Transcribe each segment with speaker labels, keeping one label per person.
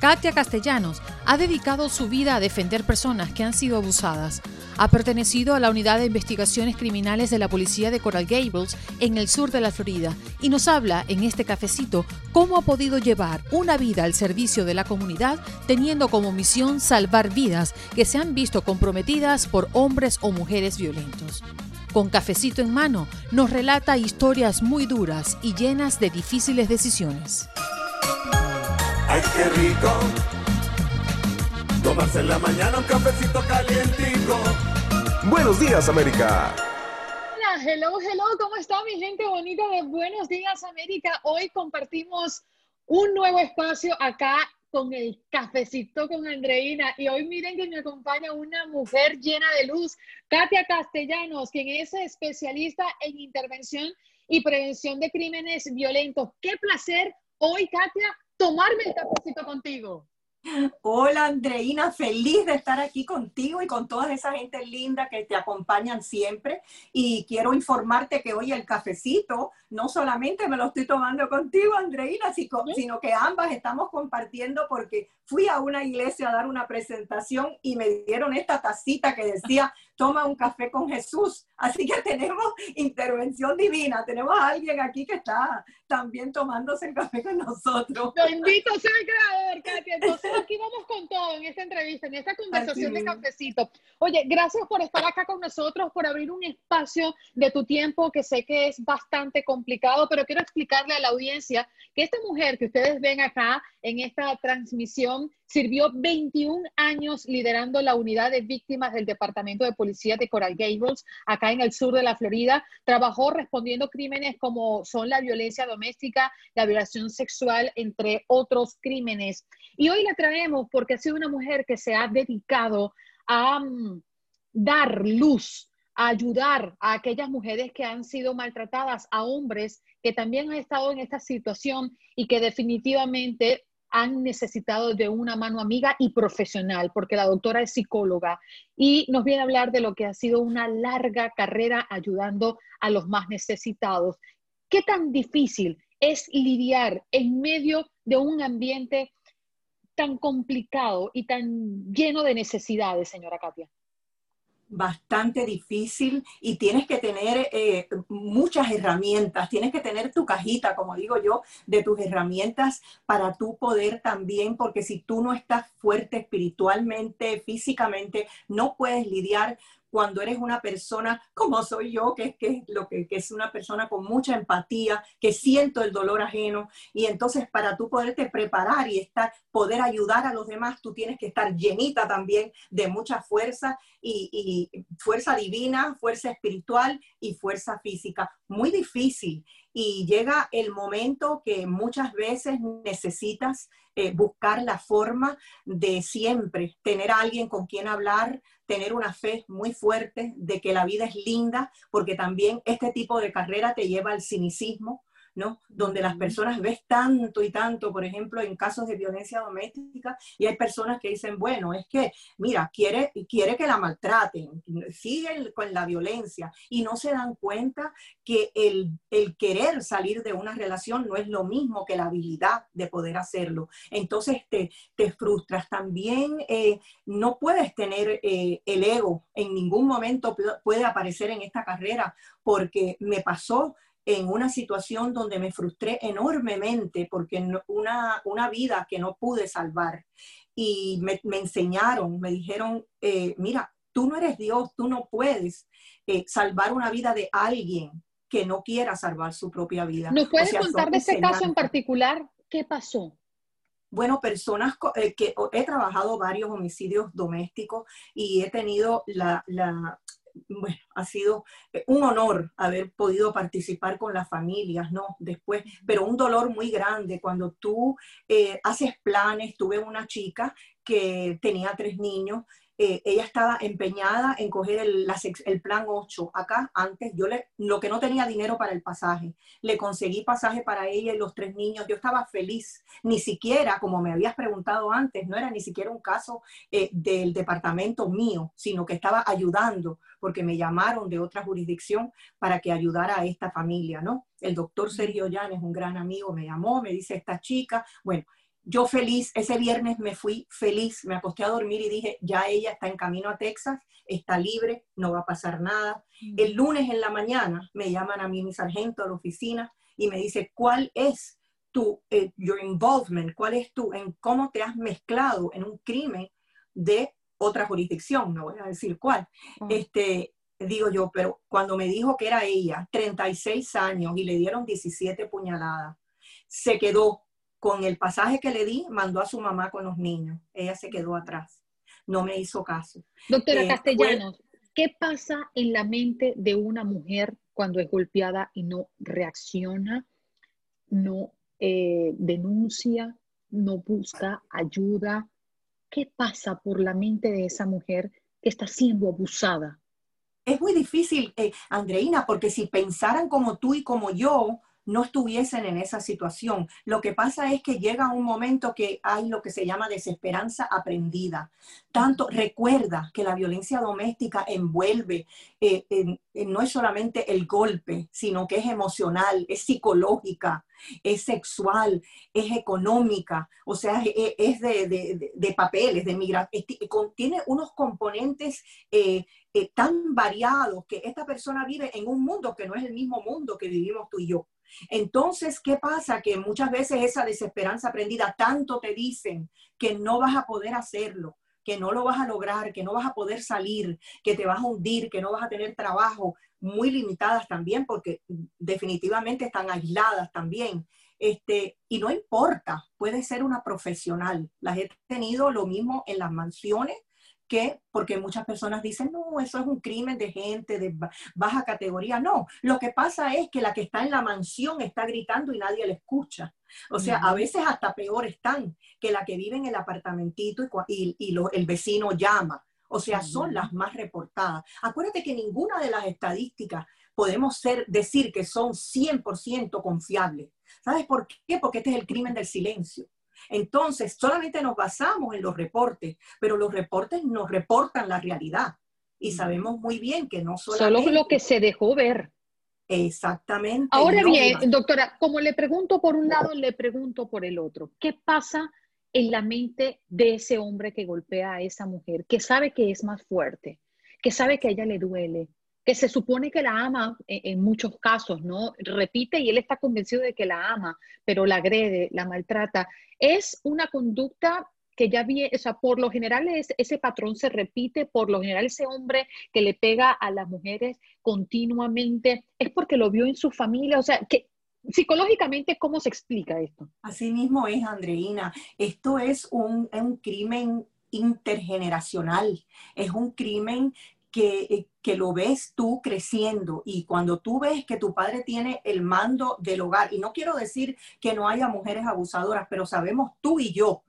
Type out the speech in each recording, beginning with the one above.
Speaker 1: Katia Castellanos ha dedicado su vida a defender personas que han sido abusadas. Ha pertenecido a la Unidad de Investigaciones Criminales de la Policía de Coral Gables en el sur de la Florida y nos habla en este cafecito cómo ha podido llevar una vida al servicio de la comunidad teniendo como misión salvar vidas que se han visto comprometidas por hombres o mujeres violentos. Con cafecito en mano, nos relata historias muy duras y llenas de difíciles decisiones.
Speaker 2: ¡Ay, qué rico! Tomarse en la mañana un cafecito calientico.
Speaker 3: Buenos días, América.
Speaker 4: Hola, hello, hello, ¿cómo está mi gente bonita de Buenos Días, América? Hoy compartimos un nuevo espacio acá con el cafecito con Andreina. Y hoy miren que me acompaña una mujer llena de luz, Katia Castellanos, quien es especialista en intervención y prevención de crímenes violentos. Qué placer hoy, Katia, tomarme el cafecito contigo.
Speaker 5: Hola Andreina, feliz de estar aquí contigo y con toda esa gente linda que te acompañan siempre. Y quiero informarte que hoy el cafecito no solamente me lo estoy tomando contigo, Andreina, sino que ambas estamos compartiendo porque fui a una iglesia a dar una presentación y me dieron esta tacita que decía, toma un café con Jesús. Así que tenemos intervención divina, tenemos a alguien aquí que está también tomándose el café con nosotros.
Speaker 4: Bendito sea el creador, Katia. Entonces aquí vamos con todo en esta entrevista, en esta conversación de cafecito. Oye, gracias por estar acá con nosotros, por abrir un espacio de tu tiempo que sé que es bastante complicado, pero quiero explicarle a la audiencia que esta mujer que ustedes ven acá en esta transmisión sirvió 21 años liderando la unidad de víctimas del Departamento de Policía de Coral Gables, acá en el sur de la Florida. Trabajó respondiendo crímenes como son la violencia doméstica, la violación sexual, entre otros crímenes. Y hoy la traemos porque ha sido una mujer que se ha dedicado a mm, dar luz a ayudar a aquellas mujeres que han sido maltratadas, a hombres que también han estado en esta situación y que definitivamente han necesitado de una mano amiga y profesional, porque la doctora es psicóloga y nos viene a hablar de lo que ha sido una larga carrera ayudando a los más necesitados. ¿Qué tan difícil es lidiar en medio de un ambiente tan complicado y tan lleno de necesidades, señora Katia?
Speaker 5: Bastante difícil y tienes que tener eh, muchas herramientas, tienes que tener tu cajita, como digo yo, de tus herramientas para tú poder también, porque si tú no estás fuerte espiritualmente, físicamente, no puedes lidiar cuando eres una persona como soy yo, que que, que, es una persona con mucha empatía, que siento el dolor ajeno. Y entonces para tú poderte preparar y estar, poder ayudar a los demás, tú tienes que estar llenita también de mucha fuerza y, y fuerza divina, fuerza espiritual y fuerza física. Muy difícil y llega el momento que muchas veces necesitas eh, buscar la forma de siempre tener a alguien con quien hablar, tener una fe muy fuerte de que la vida es linda, porque también este tipo de carrera te lleva al cinicismo, ¿no? Donde las personas ves tanto y tanto, por ejemplo, en casos de violencia doméstica, y hay personas que dicen, bueno, es que, mira, quiere, quiere que la maltraten, siguen con la violencia y no se dan cuenta que el, querer salir de una relación no es lo mismo que la habilidad de poder hacerlo. Entonces te, te frustras. También eh, no puedes tener eh, el ego, en ningún momento puede aparecer en esta carrera, porque me pasó en una situación donde me frustré enormemente porque una, una vida que no pude salvar. Y me, enseñaron, me dijeron, eh, mira, tú no eres Dios, tú no puedes eh, salvar una vida de alguien que no quiera salvar su propia vida.
Speaker 4: ¿Nos puedes contar de ese caso en particular? ¿Qué pasó?
Speaker 5: Bueno, personas eh, que he trabajado varios homicidios domésticos y he tenido la, bueno, ha sido eh, un honor haber podido participar con las familias, ¿no? Después, pero un dolor muy grande cuando tú eh, haces planes. Tuve una chica que tenía tres niños eh, ella estaba empeñada en coger el, el, plan 8. Acá antes yo le, lo que no tenía dinero para el pasaje, le conseguí pasaje para ella y los tres niños. Yo estaba feliz. Ni siquiera, como me habías preguntado antes, no era ni siquiera un caso eh, del departamento mío, sino que estaba ayudando porque me llamaron de otra jurisdicción para que ayudara a esta familia, ¿no? El doctor Sergio Llanes, un gran amigo, me llamó, me dice esta chica, bueno, yo feliz, ese viernes me fui feliz, me acosté a dormir y dije, ya ella está en camino a Texas, está libre, no va a pasar nada. Mm. El lunes en la mañana me llaman a mí mi sargento a la oficina y me dice, ¿cuál es tu eh, your involvement? ¿Cuál es tu, en cómo te has mezclado en un crimen de otra jurisdicción? No voy a decir cuál. Ah. Este, digo yo, pero cuando me dijo que era ella, 36 años y le dieron 17 puñaladas, se quedó con el pasaje que le di, mandó a su mamá con los niños. Ella se quedó atrás. No me hizo caso.
Speaker 4: Doctora eh, Castellanos, ¿qué pasa en la mente de una mujer cuando es golpeada y no reacciona, no eh, denuncia, no busca ayuda? ¿Qué pasa por la mente de esa mujer que está siendo abusada?
Speaker 5: Es muy difícil, eh, Andreina, porque si pensaran como tú y como yo, no estuviesen en esa situación. Lo que pasa es que llega un momento que hay lo que se llama desesperanza aprendida. Tanto recuerda que la violencia doméstica envuelve, eh, no es solamente el golpe, sino que es emocional, es psicológica, es sexual, es económica, o sea, es, de, papeles, de migración, contiene unos componentes eh, eh, tan variados que esta persona vive en un mundo que no es el mismo mundo que vivimos tú y yo. Entonces, ¿qué pasa? Que muchas veces esa desesperanza aprendida, tanto te dicen que no vas a poder hacerlo, que no lo vas a lograr, que no vas a poder salir, que te vas a hundir, que no vas a tener trabajo, muy limitadas también, porque definitivamente están aisladas también. Este, y no importa, puede ser una profesional. Las he tenido lo mismo en las mansiones, que, porque muchas personas dicen, no, eso es un crimen de gente de baja categoría. No, lo que pasa es que la que está en la mansión está gritando y nadie le escucha. O sea, a veces hasta peor están que la que vive en el apartamentito y, y, el vecino llama. O sea, son las más reportadas. Acuérdate que ninguna de las estadísticas podemos ser, decir que son 100% confiables. ¿Sabes por qué? Porque este es el crimen del silencio. Entonces, solamente nos basamos en los reportes, pero los reportes nos reportan la realidad. Y sabemos muy bien que no solamente...
Speaker 4: Solo lo que se dejó ver.
Speaker 5: Exactamente.
Speaker 4: Ahora bien, doctora, como le pregunto por un lado, le pregunto por el otro. ¿Qué pasa en la mente de ese hombre que golpea a esa mujer, que sabe que es más fuerte, que sabe que a ella le duele, que se supone que la ama en, muchos casos, ¿no? Repite y él está convencido de que la ama, pero la agrede, la maltrata. Es una conducta que ya vi, o sea, por lo general ese patrón se repite, por lo general ese hombre que le pega a las mujeres continuamente, es porque lo vio en su familia, o sea, que psicológicamente, ¿cómo se explica esto?
Speaker 5: Así mismo es, Andreina. Esto es un, un crimen intergeneracional, es un crimen eh, que, lo ves tú creciendo y cuando tú ves que tu padre tiene el mando del hogar, y no quiero decir que no haya mujeres abusadoras, pero sabemos tú y yo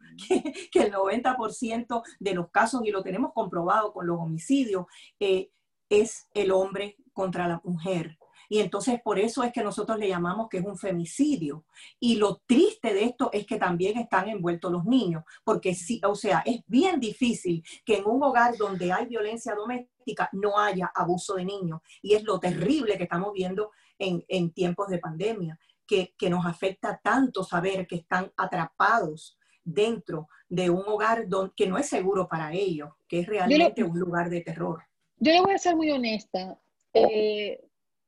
Speaker 5: que, el 90% de los casos, y lo tenemos comprobado con los homicidios, eh, es el hombre contra la mujer. Y entonces por eso es que nosotros le llamamos que es un femicidio. Y lo triste de esto es que también están envueltos los niños, porque sí, o sea, es bien difícil que en un hogar donde hay violencia doméstica no haya abuso de niños. Y es lo terrible que estamos viendo en, en tiempos de pandemia, que, que nos afecta tanto saber que están atrapados dentro de un hogar donde, que no es seguro para ellos, que es realmente un lugar de terror.
Speaker 4: Yo le voy a ser muy honesta. Eh,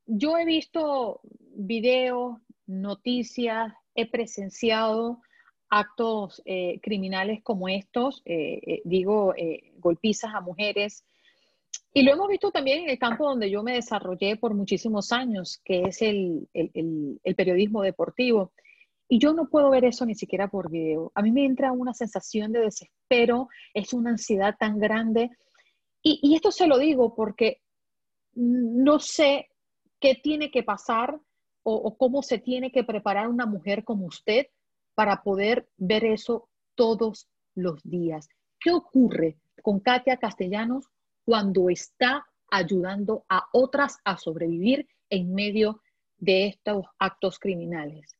Speaker 4: yo he visto videos, noticias, he presenciado actos eh, criminales como estos, eh, digo, golpizas a mujeres. Y lo hemos visto también en el campo donde yo me desarrollé por muchísimos años, que es el, el periodismo deportivo. Y yo no puedo ver eso ni siquiera por video. A mí me entra una sensación de desespero, es una ansiedad tan grande. Y, esto se lo digo porque no sé qué tiene que pasar o, cómo se tiene que preparar una mujer como usted para poder ver eso todos los días. ¿Qué ocurre con Katia Castellanos cuando está ayudando a otras a sobrevivir en medio de estos actos criminales?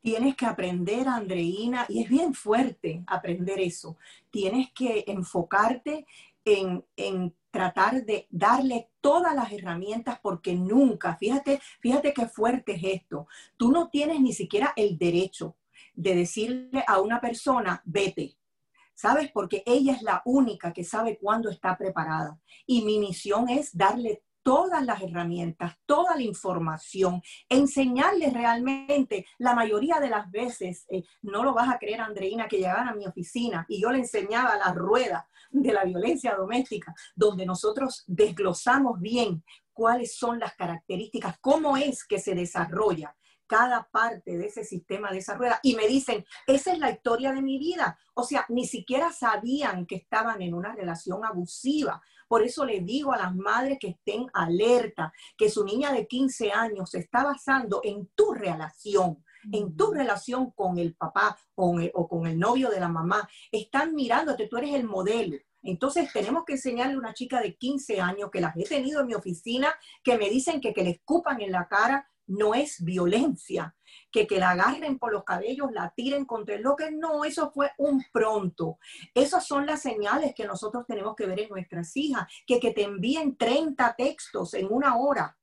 Speaker 5: Tienes que aprender, Andreina, y es bien fuerte aprender eso. Tienes que enfocarte en, en tratar de darle todas las herramientas porque nunca, fíjate, fíjate qué fuerte es esto. Tú no tienes ni siquiera el derecho de decirle a una persona, vete. ¿Sabes? Porque ella es la única que sabe cuándo está preparada. Y mi misión es darle todas las herramientas, toda la información, enseñarles realmente, la mayoría de las veces, eh, no lo vas a creer, Andreina, que llegaban a mi oficina y yo le enseñaba la rueda de la violencia doméstica, donde nosotros desglosamos bien cuáles son las características, cómo es que se desarrolla cada parte de ese sistema de esa rueda y me dicen, esa es la historia de mi vida. O sea, ni siquiera sabían que estaban en una relación abusiva. Por eso le digo a las madres que estén alerta, que su niña de 15 años se está basando en tu relación, en tu relación con el papá o, o con el novio de la mamá. Están mirándote, tú eres el modelo. Entonces tenemos que enseñarle a una chica de 15 años que las he tenido en mi oficina, que me dicen que que le escupan en la cara no es violencia, que que la agarren por los cabellos, la tiren contra el que no, eso fue un pronto. Esas son las señales que nosotros tenemos que ver en nuestras hijas, que que te envíen 30 textos en una hora.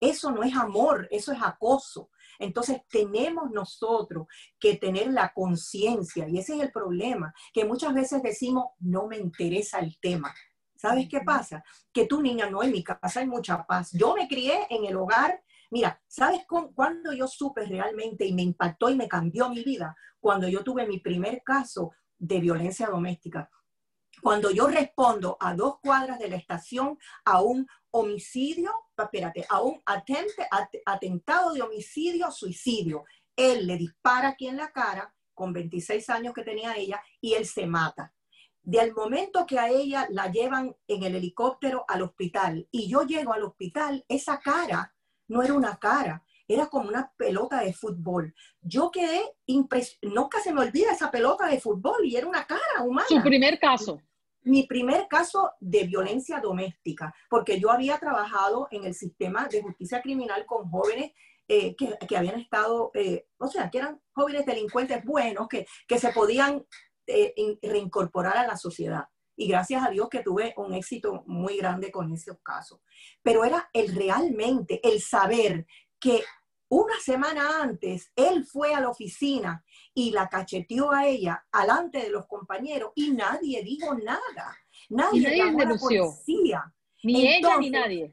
Speaker 5: Eso no es amor, eso es acoso. Entonces tenemos nosotros que tener la conciencia, y ese es el problema, que muchas veces decimos, no me interesa el tema. ¿Sabes qué pasa? Que tu niña, no, en mi casa hay mucha paz. Yo me crié en el hogar Mira, ¿sabes cuándo yo supe realmente y me impactó y me cambió mi vida? Cuando yo tuve mi primer caso de violencia doméstica. Cuando yo respondo a dos cuadras de la estación a un homicidio, espérate, a un atentado de homicidio, suicidio. Él le dispara aquí en la cara, con 26 años que tenía ella, y él se mata. De al momento que a ella la llevan en el helicóptero al hospital y yo llego al hospital, esa cara no era una cara, era como una pelota de fútbol. Yo quedé impresionada, nunca se me olvida esa pelota de fútbol y era una cara humana.
Speaker 4: Su primer caso.
Speaker 5: Mi primer caso de violencia doméstica, porque yo había trabajado en el sistema de justicia criminal con jóvenes eh, que, habían estado, eh, o sea, que eran jóvenes delincuentes buenos, que, que se podían eh, reincorporar a la sociedad y gracias a Dios que tuve un éxito muy grande con esos casos. Pero era el realmente, el saber que una semana antes él fue a la oficina y la cacheteó a ella alante de los compañeros y nadie dijo nada. Nadie,
Speaker 4: nadie llamó a la policía. Ni ella ni nadie.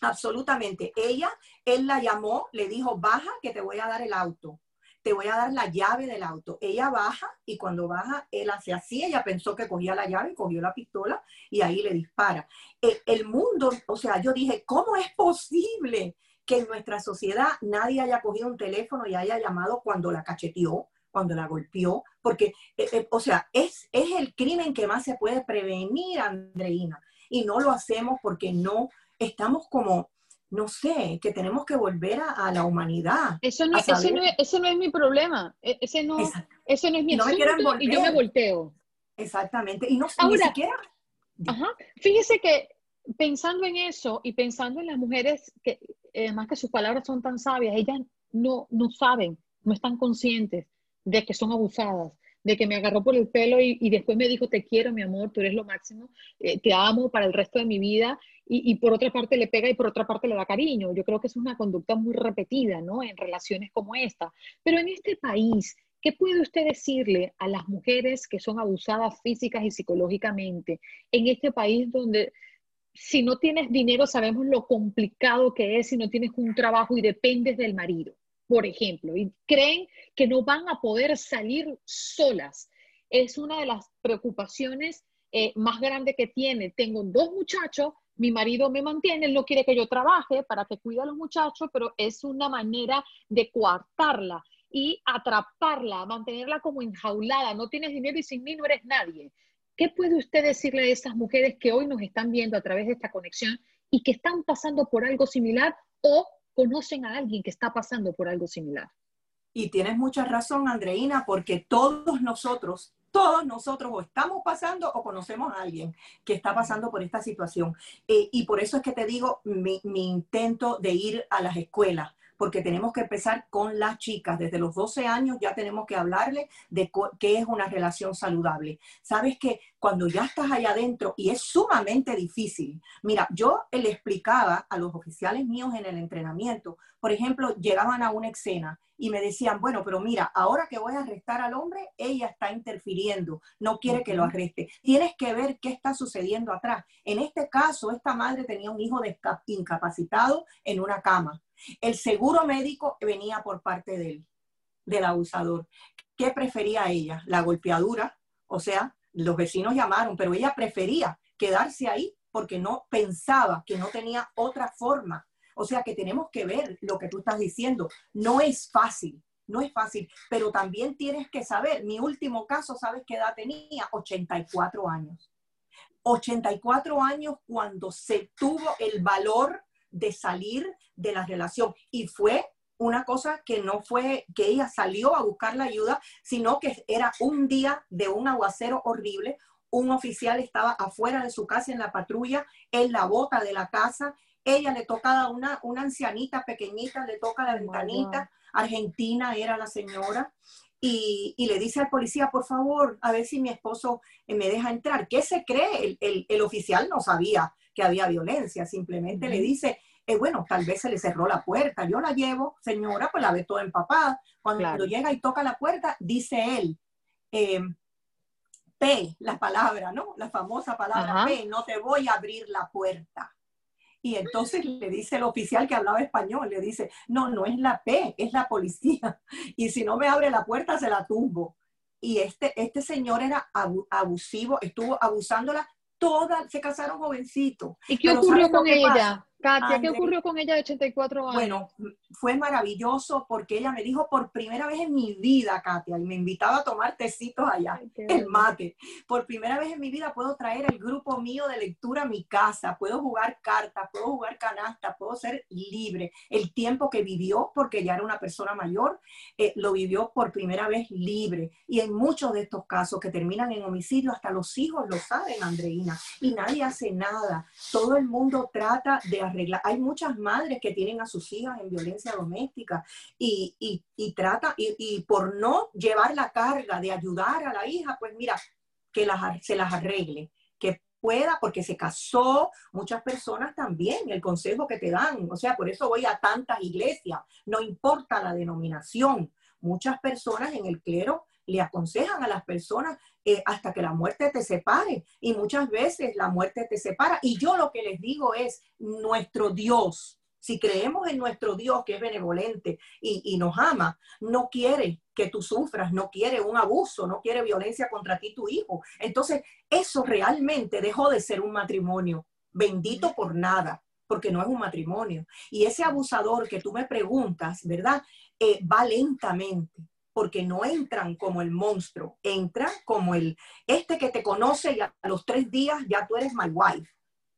Speaker 5: Absolutamente. Ella, él la llamó, le dijo, baja que te voy a dar el auto te voy a dar la llave del auto. Ella baja y cuando baja, él hace así, ella pensó que cogía la llave, cogió la pistola y ahí le dispara. El, el mundo, o sea, yo dije, ¿cómo es posible que en nuestra sociedad nadie haya cogido un teléfono y haya llamado cuando la cacheteó? cuando la golpeó, porque, eh, eh, o sea, es, es el crimen que más se puede prevenir, Andreina, y no lo hacemos porque no estamos como no sé, que tenemos que volver a, la humanidad.
Speaker 4: Eso no, ese no, es, no, es, mi problema, ese no, ese no es mi no asunto y yo me volteo.
Speaker 5: Exactamente, y no Ahora, ni siquiera...
Speaker 4: Ajá. Fíjese que pensando en eso y pensando en las mujeres que, además que sus palabras son tan sabias, ellas no, no saben, no están conscientes de que son abusadas, de que me agarró por el pelo y, después me dijo, te quiero, mi amor, tú eres lo máximo, eh, te amo para el resto de mi vida, y, por otra parte le pega y por otra parte le da cariño. Yo creo que es una conducta muy repetida, ¿no? En relaciones como esta. Pero en este país, ¿qué puede usted decirle a las mujeres que son abusadas físicas y psicológicamente en este país donde si no tienes dinero sabemos lo complicado que es si no tienes un trabajo y dependes del marido? Por ejemplo, y creen que no van a poder salir solas. Es una de las preocupaciones eh, más grandes que tiene. Tengo dos muchachos, mi marido me mantiene, él no quiere que yo trabaje para que cuide a los muchachos, pero es una manera de coartarla y atraparla, mantenerla como enjaulada. No tienes dinero y sin mí no eres nadie. ¿Qué puede usted decirle a esas mujeres que hoy nos están viendo a través de esta conexión y que están pasando por algo similar o conocen a alguien que está pasando por algo similar.
Speaker 5: Y tienes mucha razón, Andreina, porque todos nosotros, todos nosotros o estamos pasando o conocemos a alguien que está pasando por esta situación. Eh, y por eso es que te digo mi, mi intento de ir a las escuelas, porque tenemos que empezar con las chicas. Desde los 12 años ya tenemos que hablarle de qué es una relación saludable. Sabes que cuando ya estás allá adentro y es sumamente difícil. Mira, yo le explicaba a los oficiales míos en el entrenamiento, por ejemplo, llegaban a una escena y me decían, bueno, pero mira, ahora que voy a arrestar al hombre, ella está interfiriendo, no quiere que lo arreste. Tienes que ver qué está sucediendo atrás. En este caso, esta madre tenía un hijo incapacitado en una cama. El seguro médico venía por parte de él, del abusador. ¿Qué prefería ella? La golpeadura, o sea, los vecinos llamaron, pero ella prefería quedarse ahí porque no pensaba que no tenía otra forma. O sea que tenemos que ver lo que tú estás diciendo. No es fácil, no es fácil, pero también tienes que saber, mi último caso, ¿sabes qué edad tenía? 84 años. 84 años cuando se tuvo el valor de salir de la relación. Y fue una cosa que no fue que ella salió a buscar la ayuda, sino que era un día de un aguacero horrible. Un oficial estaba afuera de su casa en la patrulla, en la bota de la casa. Ella le toca a una, una ancianita pequeñita, le toca la ventanita. Argentina era la señora. Y, le dice al policía, por favor, a ver si mi esposo me deja entrar. ¿Qué se cree? El, oficial no sabía que había violencia, simplemente le dice, eh, bueno, tal vez se le cerró la puerta, yo la llevo, señora, pues la ve toda empapada. Cuando llega y toca la puerta, dice él, eh, P, la palabra, ¿no? La famosa palabra P, no te voy a abrir la puerta. Y entonces le dice el oficial que hablaba español, le dice, no, no es la P, es la policía. Y si no me abre la puerta, se la tumbo. Y este, este señor era abusivo, estuvo abusándola toda, se casaron jovencitos.
Speaker 4: ¿Y qué ocurrió con ella? Katia, ¿qué ocurrió con ella de 84 años?
Speaker 5: Bueno, fue maravilloso porque ella me dijo por primera vez en mi vida, Katia, y me invitaba a tomar tecitos allá, el mate. Por primera vez en mi vida puedo traer el grupo mío de lectura a mi casa, puedo jugar cartas, puedo jugar canasta, puedo ser libre. El tiempo que vivió, porque ya era una persona mayor, eh, lo vivió por primera vez libre. Y en muchos de estos casos que terminan en homicidio, hasta los hijos lo saben, Andreina, y nadie hace nada. Todo el mundo trata de hay muchas madres que tienen a sus hijas en violencia doméstica y, y, trata, y, por no llevar la carga de ayudar a la hija, pues mira, que las, se las arregle, que pueda, porque se casó, muchas personas también, el consejo que te dan, o sea, por eso voy a tantas iglesias, no importa la denominación, muchas personas en el clero le aconsejan a las personas eh, hasta que la muerte te separe. Y muchas veces la muerte te separa. Y yo lo que les digo es, nuestro Dios, si creemos en nuestro Dios que es benevolente y, y, nos ama, no quiere que tú sufras, no quiere un abuso, no quiere violencia contra ti, tu hijo. Entonces, eso realmente dejó de ser un matrimonio. Bendito por nada, porque no es un matrimonio. Y ese abusador que tú me preguntas, ¿verdad? Eh, va lentamente porque no entran como el monstruo, entran como el, este que te conoce y a los tres días ya tú eres my wife.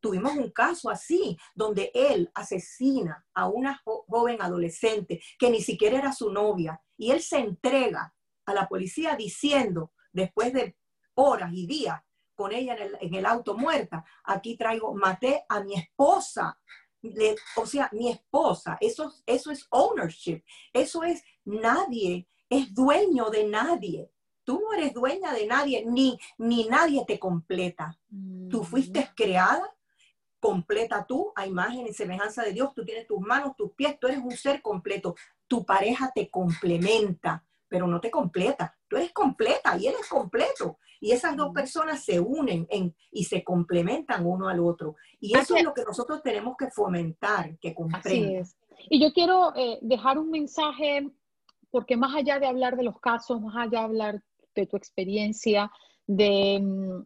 Speaker 5: Tuvimos un caso así, donde él asesina a una joven adolescente que ni siquiera era su novia, y él se entrega a la policía diciendo, después de horas y días con ella en el, auto muerta, aquí traigo, maté a mi esposa, o sea, mi esposa, eso, eso es ownership, eso es nadie es dueño de nadie. Tú no eres dueña de nadie, ni, ni nadie te completa. Tú mm. fuiste creada, completa tú, a imagen y semejanza de Dios. Tú tienes tus manos, tus pies, tú eres un ser completo. Tu pareja te complementa, pero no te completa. Tú eres completa y él es completo. Y esas dos mm. personas se unen en, y se complementan uno al otro. Y eso es lo que nosotros tenemos que fomentar, que comprendan.
Speaker 4: Y yo quiero eh, dejar un mensaje porque más allá de hablar de los casos, más allá de hablar de tu experiencia, de mm,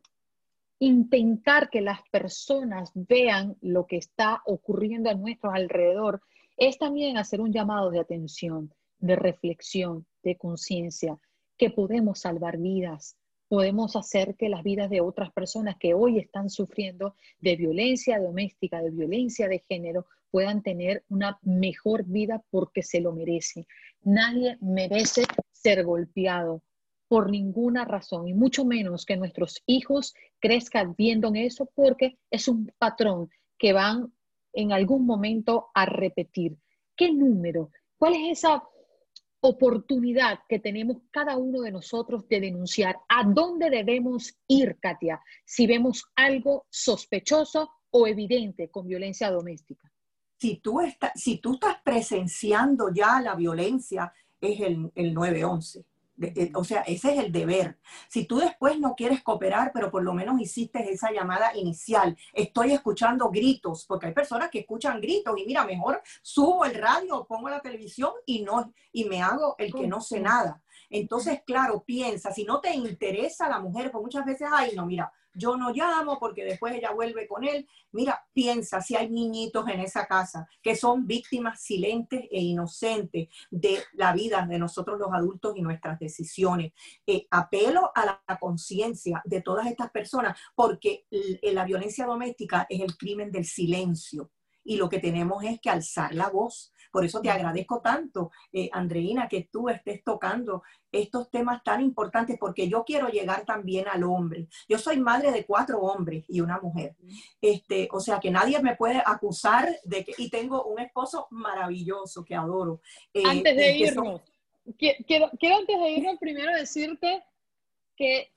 Speaker 4: intentar que las personas vean lo que está ocurriendo a nuestro alrededor, es también hacer un llamado de atención, de reflexión, de conciencia, que podemos salvar vidas, podemos hacer que las vidas de otras personas que hoy están sufriendo de violencia doméstica, de violencia de género, puedan tener una mejor vida porque se lo merecen. Nadie merece ser golpeado por ninguna razón y mucho menos que nuestros hijos crezcan viendo eso porque es un patrón que van en algún momento a repetir. ¿Qué número? ¿Cuál es esa oportunidad que tenemos cada uno de nosotros de denunciar a dónde debemos ir, Katia, si vemos algo sospechoso o evidente con violencia doméstica.
Speaker 5: Si tú, estás, si tú estás presenciando ya la violencia, es el, el 911. Eh, o sea, ese es el deber. Si tú después no quieres cooperar, pero por lo menos hiciste esa llamada inicial, estoy escuchando gritos, porque hay personas que escuchan gritos y mira, mejor subo el radio, pongo la televisión y no y me hago el que no sé nada. Entonces, claro, piensa, si no te interesa la mujer, pues muchas veces, ay, no, mira, yo no llamo porque después ella vuelve con él. Mira, piensa si hay niñitos en esa casa que son víctimas silentes e inocentes de la vida de nosotros los adultos y nuestras decisiones. Eh, apelo a la, conciencia de todas estas personas porque la violencia doméstica es el crimen del silencio y lo que tenemos es que alzar la voz. Por eso te agradezco tanto, eh, Andreina, que tú estés tocando estos temas tan importantes, porque yo quiero llegar también al hombre. Yo soy madre de cuatro hombres y una mujer. Este, o sea que nadie me puede acusar de que, y tengo un esposo maravilloso que adoro.
Speaker 4: Eh, antes de irnos, quiero, quiero antes de irnos primero decirte que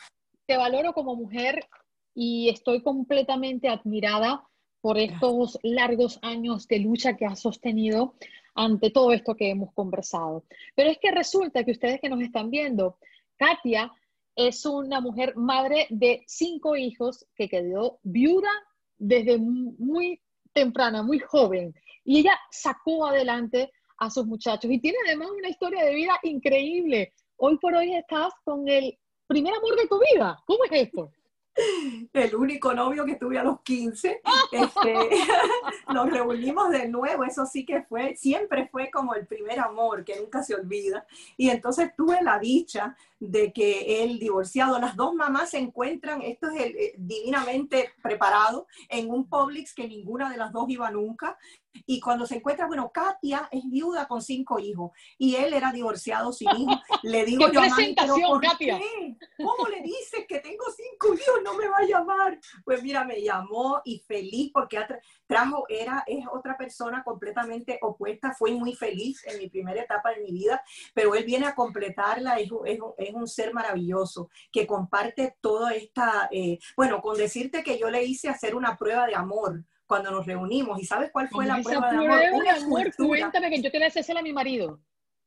Speaker 4: te valoro como mujer y estoy completamente admirada por estos largos años de lucha que has sostenido ante todo esto que hemos conversado. Pero es que resulta que ustedes que nos están viendo, Katia es una mujer madre de cinco hijos que quedó viuda desde muy temprana, muy joven. Y ella sacó adelante a sus muchachos y tiene además una historia de vida increíble. Hoy por hoy estás con el primer amor de tu vida. ¿Cómo es esto?
Speaker 5: El único novio que tuve a los 15. Este, nos reunimos de nuevo, eso sí que fue, siempre fue como el primer amor que nunca se olvida. Y entonces tuve la dicha de que el divorciado, las dos mamás se encuentran, esto es eh, divinamente preparado, en un Publix que ninguna de las dos iba nunca. Y cuando se encuentra, bueno, Katia es viuda con cinco hijos y él era divorciado sin hijos. Le digo yo, ¿por Katia? qué? ¿Cómo le dices que tengo cinco hijos? No me va a llamar. Pues mira, me llamó y feliz porque trajo, era, es otra persona completamente opuesta. Fui muy feliz en mi primera etapa de mi vida, pero él viene a completarla. Es, es, un ser maravilloso que comparte toda esta, eh, bueno, con decirte que yo le hice hacer una prueba de amor cuando nos reunimos. ¿Y sabes cuál fue la prueba de amor?
Speaker 4: Una amor, cuéntame que yo te voy a hacer a mi marido.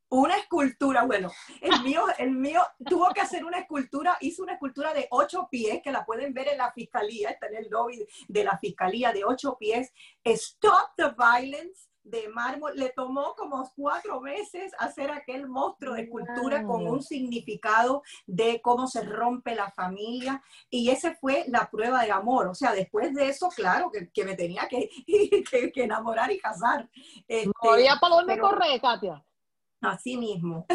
Speaker 5: Una escultura, bueno, el mío, el mío tuvo que hacer una escultura, hizo una escultura de ocho pies, que la pueden ver en la fiscalía, está en el lobby de la fiscalía de ocho pies, Stop the Violence, de mármol. Le tomó como cuatro meses hacer aquel monstruo de escultura con un significado de cómo se rompe la familia. Y esa fue la prueba de amor. O sea, después de eso, claro, que, me tenía que, que, enamorar y casar.
Speaker 4: Este, no había para dónde correr, Katia.
Speaker 5: Así mismo.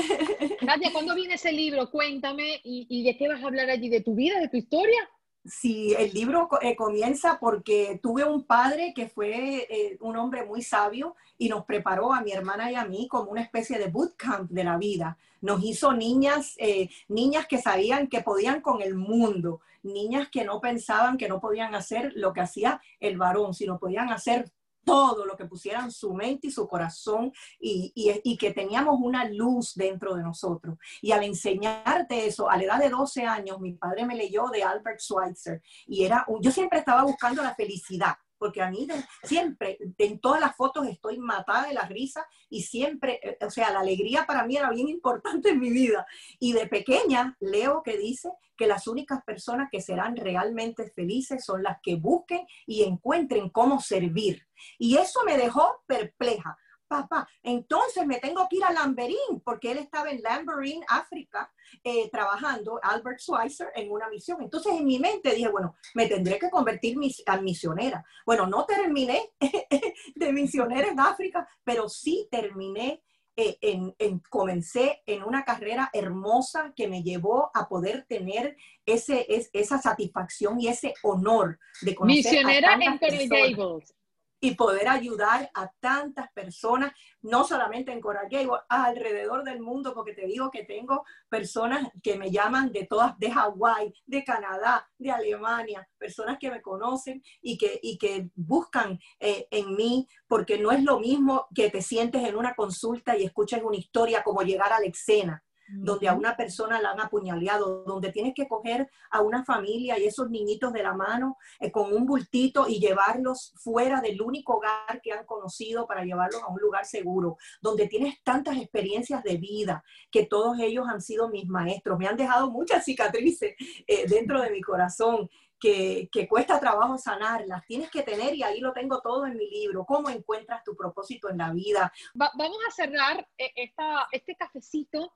Speaker 4: Katia, ¿cuándo viene ese libro? Cuéntame. ¿Y, ¿Y de qué vas a hablar allí? ¿De tu vida, de tu historia?
Speaker 5: Sí, el libro eh, comienza porque tuve un padre que fue eh, un hombre muy sabio y nos preparó a mi hermana y a mí como una especie de bootcamp de la vida. Nos hizo niñas, eh, niñas que sabían que podían con el mundo, niñas que no pensaban que no podían hacer lo que hacía el varón, sino podían hacer todo lo que pusieran su mente y su corazón y, que teníamos una luz dentro de nosotros. Y al enseñarte eso, a la edad de 12 años, mi padre me leyó de Albert Schweitzer y era, yo siempre estaba buscando la felicidad porque a mí siempre, en todas las fotos estoy matada de la risa y siempre, eh, o sea, la alegría para mí era bien importante en mi vida. Y de pequeña leo que dice que las únicas personas que serán realmente felices son las que busquen y encuentren cómo servir. Y eso me dejó perpleja papá, entonces me tengo que ir a Lamberín, porque él estaba en Lamberín, África, eh, trabajando, Albert Schweitzer, en una misión. Entonces en mi mente dije, bueno, me tendré que convertir mis, a misionera. Bueno, no terminé de misionera en África, pero sí terminé eh, en, comencé en una carrera hermosa que me llevó a poder tener ese, esa satisfacción y ese honor de conocer
Speaker 4: Misionera en Gables
Speaker 5: y poder ayudar a tantas personas, no solamente en Coral Gables, alrededor del mundo, porque te digo que tengo personas que me llaman de todas, de Hawái, de Canadá, de Alemania, personas que me conocen y que, y que buscan eh, en mí, porque no es lo mismo que te sientes en una consulta y escuches una historia como llegar a la escena donde a una persona la han apuñaleado, donde tienes que coger a una familia y esos niñitos de la mano eh, con un bultito y llevarlos fuera del único hogar que han conocido para llevarlos a un lugar seguro, donde tienes tantas experiencias de vida que todos ellos han sido mis maestros, me han dejado muchas cicatrices eh, dentro de mi corazón. Que, que, cuesta trabajo sanarlas, tienes que tener, y ahí lo tengo todo en mi libro, cómo encuentras tu propósito en la vida.
Speaker 4: vamos a cerrar eh, esta, este cafecito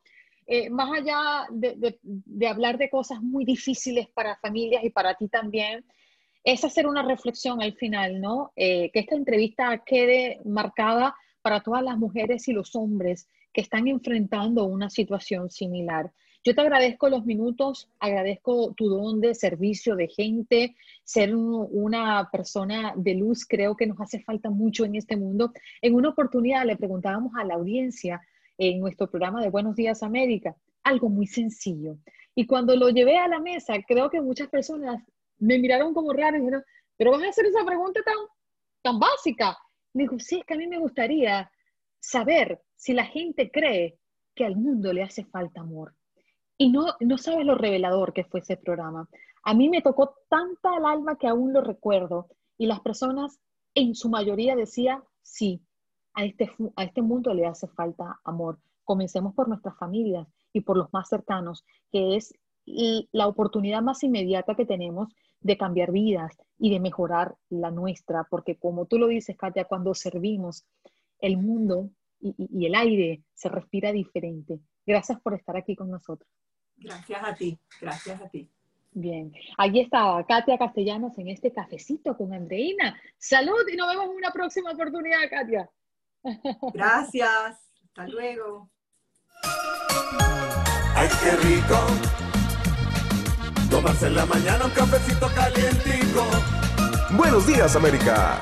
Speaker 4: eh, más allá de, hablar de cosas muy difíciles para familias y para ti también, es hacer una reflexión al final, ¿no? Eh, que esta entrevista quede marcada para todas las mujeres y los hombres que están enfrentando una situación similar. Yo te agradezco los minutos, agradezco tu don de servicio de gente, ser una persona de luz, creo que nos hace falta mucho en este mundo. En una oportunidad le preguntábamos a la audiencia en nuestro programa de Buenos Días América, algo muy sencillo. Y cuando lo llevé a la mesa, creo que muchas personas me miraron como raro y dijeron, pero vas a hacer esa pregunta tan, tan básica. Le digo, sí, es que a mí me gustaría saber si la gente cree que al mundo le hace falta amor. Y no, no sabes lo revelador que fue ese programa. A mí me tocó tanta al alma que aún lo recuerdo. Y las personas en su mayoría decían, sí, a este, a este mundo le hace falta amor. Comencemos por nuestras familias y por los más cercanos, que es la oportunidad más inmediata que tenemos de cambiar vidas y de mejorar la nuestra, porque como tú lo dices, Katia, cuando servimos, el mundo y, y el aire se respira diferente. Gracias por estar aquí con nosotros.
Speaker 5: Gracias a ti, gracias a ti.
Speaker 4: Bien, ahí estaba Katia Castellanos en este cafecito con Andreina. Salud y nos vemos en una próxima oportunidad, Katia.
Speaker 5: Gracias. Hasta luego.
Speaker 2: Ay, qué rico. Tomarse en la mañana un cafecito calientico.
Speaker 3: Buenos días, América.